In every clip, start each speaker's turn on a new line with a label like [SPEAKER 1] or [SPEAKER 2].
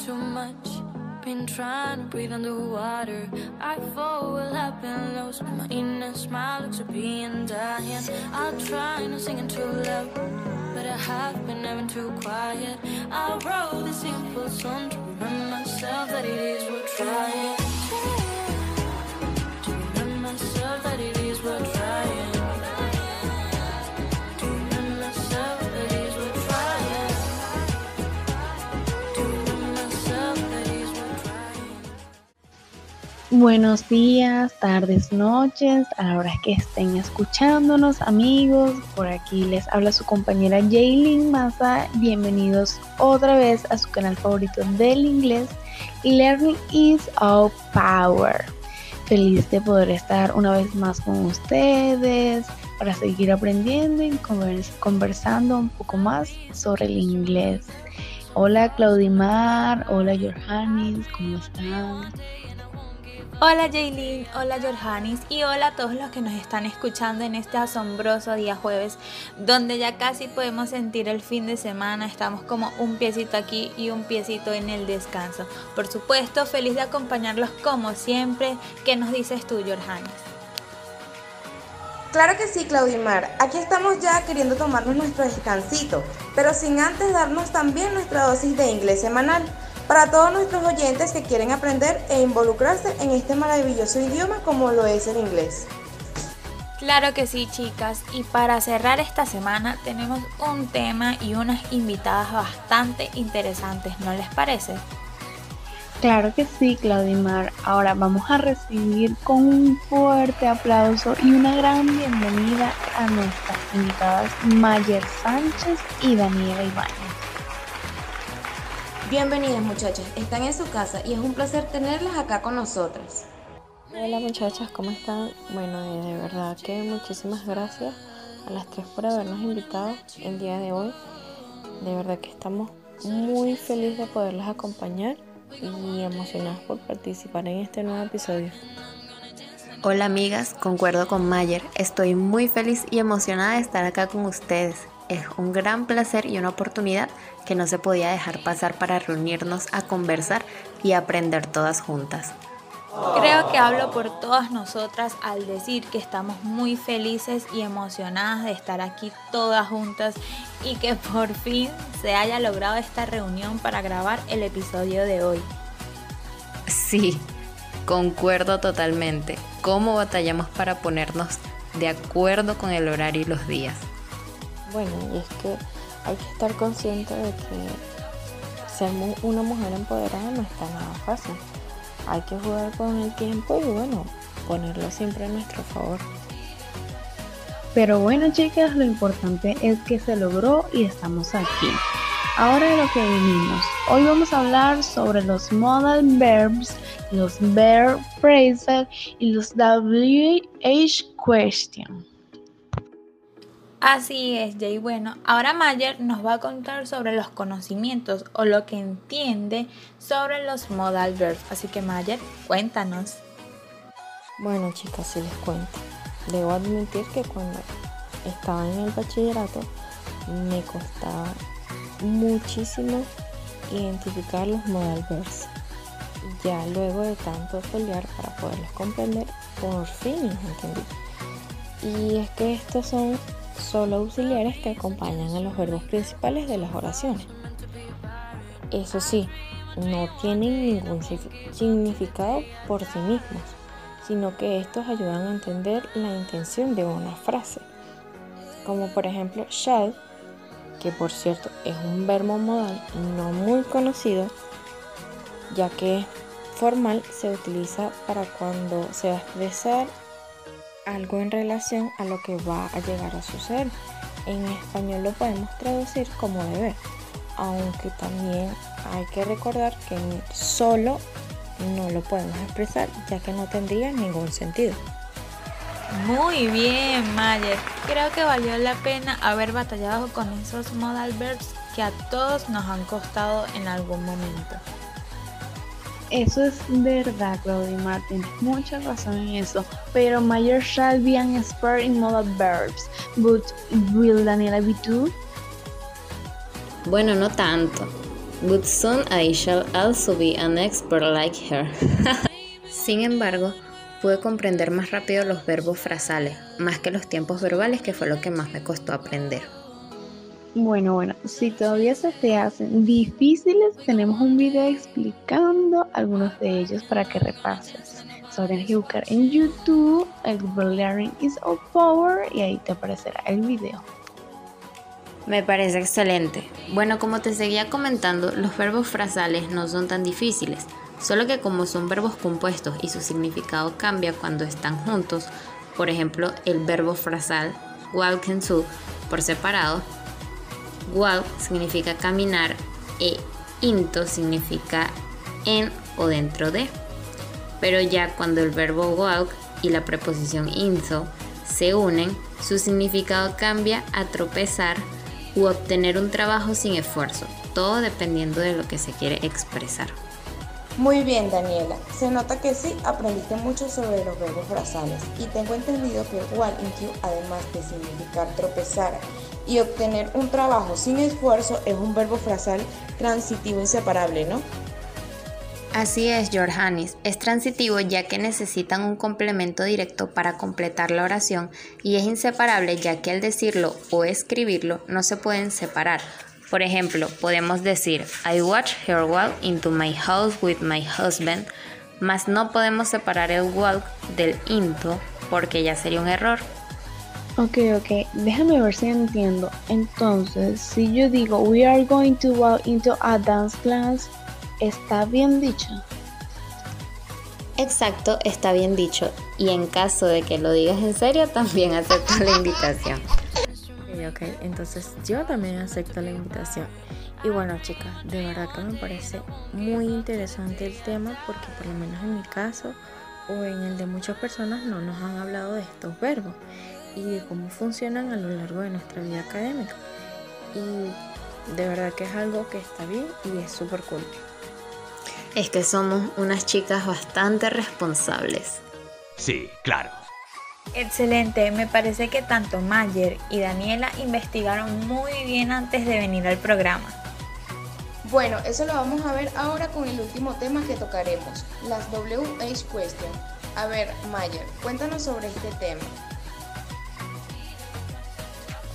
[SPEAKER 1] too much. Been trying to breathe underwater. I fall, will happen lost. My inner smile looks at being dying. I'm trying to sing it too loud, but I have been having too quiet. I wrote this simple song
[SPEAKER 2] Buenos días, tardes, noches, a la hora que estén escuchándonos, amigos. Por aquí les habla su compañera Jaylin Maza. Bienvenidos otra vez a su canal favorito del inglés, Learning is Our Power. Feliz de poder estar una vez más con ustedes para seguir aprendiendo y convers- conversando un poco más sobre el inglés. Hola Claudimar, hola Johannes, ¿cómo están?
[SPEAKER 3] Hola Jaylin, hola Jorhanis y hola a todos los que nos están escuchando en este asombroso día jueves, donde ya casi podemos sentir el fin de semana, estamos como un piecito aquí y un piecito en el descanso. Por supuesto, feliz de acompañarlos como siempre. ¿Qué nos dices tú, Jorhanis?
[SPEAKER 4] Claro que sí, Claudimar. Aquí estamos ya queriendo tomarnos nuestro descansito, pero sin antes darnos también nuestra dosis de inglés semanal para todos nuestros oyentes que quieren aprender e involucrarse en este maravilloso idioma como lo es el inglés.
[SPEAKER 3] Claro que sí, chicas. Y para cerrar esta semana tenemos un tema y unas invitadas bastante interesantes, ¿no les parece?
[SPEAKER 2] Claro que sí, Claudimar. Ahora vamos a recibir con un fuerte aplauso y una gran bienvenida a nuestras invitadas Mayer Sánchez y Daniela Ibáñez.
[SPEAKER 4] Bienvenidas muchachas, están en su casa y es un placer tenerlas acá con nosotras.
[SPEAKER 5] Hola muchachas, ¿cómo están? Bueno, eh, de verdad que muchísimas gracias a las tres por habernos invitado el día de hoy. De verdad que estamos muy felices de poderlas acompañar y emocionadas por participar en este nuevo episodio.
[SPEAKER 6] Hola amigas, concuerdo con Mayer. Estoy muy feliz y emocionada de estar acá con ustedes. Es un gran placer y una oportunidad que no se podía dejar pasar para reunirnos a conversar y aprender todas juntas.
[SPEAKER 3] Creo que hablo por todas nosotras al decir que estamos muy felices y emocionadas de estar aquí todas juntas y que por fin se haya logrado esta reunión para grabar el episodio de hoy.
[SPEAKER 6] Sí, concuerdo totalmente. ¿Cómo batallamos para ponernos de acuerdo con el horario y los días?
[SPEAKER 5] Bueno, y es que hay que estar consciente de que ser una mujer empoderada no está nada fácil. Hay que jugar con el tiempo y bueno, ponerlo siempre a nuestro favor.
[SPEAKER 2] Pero bueno, chicas, lo importante es que se logró y estamos aquí. Ahora de lo que vinimos. Hoy vamos a hablar sobre los modal verbs, los verb phrasal y los WH question.
[SPEAKER 3] Así es, Jay. Bueno, ahora Mayer nos va a contar sobre los conocimientos o lo que entiende sobre los modal verbs. Así que Mayer, cuéntanos.
[SPEAKER 5] Bueno chicas, si les cuento. Debo admitir que cuando estaba en el bachillerato me costaba muchísimo identificar los modal verbs. Ya luego de tanto pelear para poderlos comprender, por fin los entendí. Y es que estos son solo auxiliares que acompañan a los verbos principales de las oraciones. Eso sí, no tienen ningún sig- significado por sí mismos, sino que estos ayudan a entender la intención de una frase. Como por ejemplo shall, que por cierto es un verbo modal no muy conocido, ya que formal se utiliza para cuando se va a expresar algo en relación a lo que va a llegar a suceder. En español lo podemos traducir como deber, aunque también hay que recordar que solo no lo podemos expresar ya que no tendría ningún sentido.
[SPEAKER 3] Muy bien, Mayer. Creo que valió la pena haber batallado con esos modal verbs que a todos nos han costado en algún momento.
[SPEAKER 2] Eso es verdad, Claudimar, tienes mucha razón en eso. Pero Mayer shall be an expert in modal verbs. But will Daniela be too?
[SPEAKER 6] Bueno, no tanto. but soon I shall also be an expert like her. Sin embargo, pude comprender más rápido los verbos frasales, más que los tiempos verbales, que fue lo que más me costó aprender.
[SPEAKER 2] Bueno, bueno, si todavía se te hacen difíciles, tenemos un video explicando algunos de ellos para que repases. Solo tienes que en YouTube el Learning is all power y ahí te aparecerá el video.
[SPEAKER 6] Me parece excelente. Bueno, como te seguía comentando, los verbos frasales no son tan difíciles, solo que como son verbos compuestos y su significado cambia cuando están juntos, por ejemplo, el verbo frasal walk su por separado Walk significa caminar e into significa en o dentro de. Pero ya cuando el verbo walk y la preposición into se unen, su significado cambia a tropezar u obtener un trabajo sin esfuerzo, todo dependiendo de lo que se quiere expresar.
[SPEAKER 4] Muy bien, Daniela. Se nota que sí aprendiste mucho sobre los verbos frasales y tengo entendido que walk into, además de significar tropezar y obtener un trabajo sin esfuerzo es un verbo frasal transitivo inseparable, ¿no?
[SPEAKER 6] Así es, Jorhanis. Es transitivo ya que necesitan un complemento directo para completar la oración y es inseparable ya que al decirlo o escribirlo no se pueden separar. Por ejemplo, podemos decir I watch her walk into my house with my husband, mas no podemos separar el walk del into porque ya sería un error.
[SPEAKER 2] Ok, ok, déjame ver si entiendo. Entonces, si yo digo we are going to walk into a dance class, ¿está bien dicho?
[SPEAKER 6] Exacto, está bien dicho. Y en caso de que lo digas en serio, también acepto la invitación.
[SPEAKER 5] Ok, entonces yo también acepto la invitación. Y bueno, chicas, de verdad que me parece muy interesante el tema porque por lo menos en mi caso o en el de muchas personas no nos han hablado de estos verbos y de cómo funcionan a lo largo de nuestra vida académica. Y de verdad que es algo que está bien y es súper cool.
[SPEAKER 6] Es que somos unas chicas bastante responsables.
[SPEAKER 7] Sí, claro.
[SPEAKER 3] Excelente, me parece que tanto Mayer y Daniela investigaron muy bien antes de venir al programa.
[SPEAKER 4] Bueno, eso lo vamos a ver ahora con el último tema que tocaremos, las WH Question. A ver, Mayer, cuéntanos sobre este tema.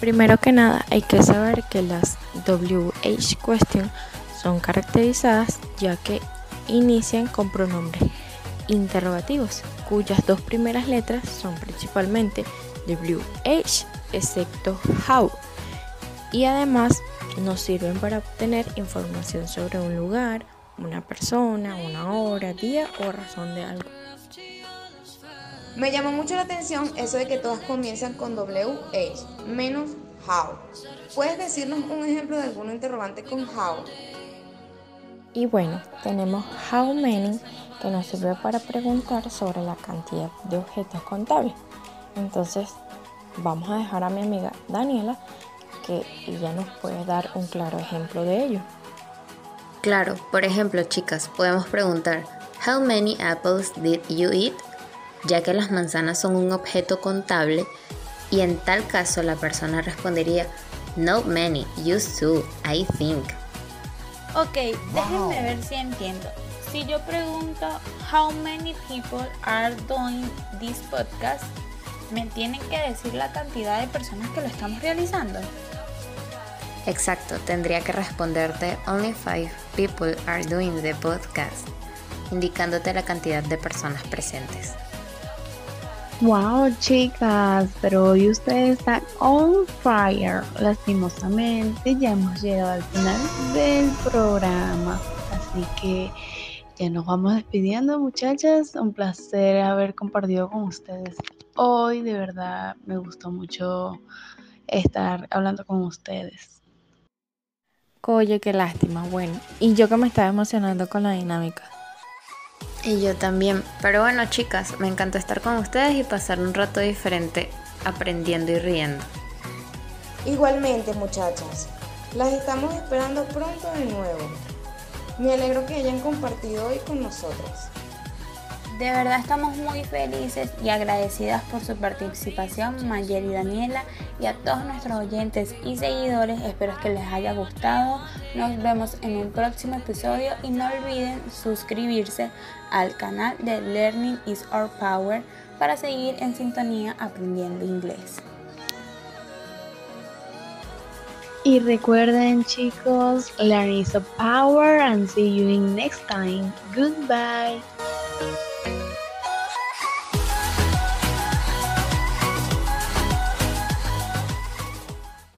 [SPEAKER 5] Primero que nada, hay que saber que las WH question son caracterizadas ya que inician con pronombres interrogativos, cuyas dos primeras letras son principalmente WH, excepto how, y además nos sirven para obtener información sobre un lugar, una persona, una hora, día o razón de algo.
[SPEAKER 4] Me llamó mucho la atención eso de que todas comienzan con WH, menos how. ¿Puedes decirnos un ejemplo de algún interrogante con how?
[SPEAKER 5] Y bueno, tenemos how many que nos sirve para preguntar sobre la cantidad de objetos contables. Entonces, vamos a dejar a mi amiga Daniela que ella nos puede dar un claro ejemplo de ello.
[SPEAKER 6] Claro, por ejemplo, chicas, podemos preguntar How many apples did you eat? ya que las manzanas son un objeto contable y en tal caso la persona respondería Not many, used to, I think.
[SPEAKER 3] Ok, déjenme ver si entiendo. Si yo pregunto How many people are doing this podcast, me tienen que decir la cantidad de personas que lo estamos realizando.
[SPEAKER 6] Exacto, tendría que responderte Only five people are doing the podcast, indicándote la cantidad de personas presentes.
[SPEAKER 2] Wow, chicas, pero hoy ustedes están on fire. Lastimosamente ya hemos llegado al final del programa. Así que ya nos vamos despidiendo, muchachas. Un placer haber compartido con ustedes hoy. De verdad me gustó mucho estar hablando con ustedes.
[SPEAKER 5] Oye, qué lástima. Bueno, y yo que me estaba emocionando con la dinámica.
[SPEAKER 6] Y yo también. Pero bueno, chicas, me encantó estar con ustedes y pasar un rato diferente aprendiendo y riendo.
[SPEAKER 4] Igualmente, muchachas. Las estamos esperando pronto de nuevo. Me alegro que hayan compartido hoy con nosotras.
[SPEAKER 3] De verdad estamos muy felices y agradecidas por su participación, Mayer y Daniela, y a todos nuestros oyentes y seguidores. Espero que les haya gustado. Nos vemos en un próximo episodio y no olviden suscribirse al canal de Learning is Our Power para seguir en sintonía aprendiendo inglés.
[SPEAKER 2] Y recuerden chicos, learning is a power and see you in next time. Goodbye.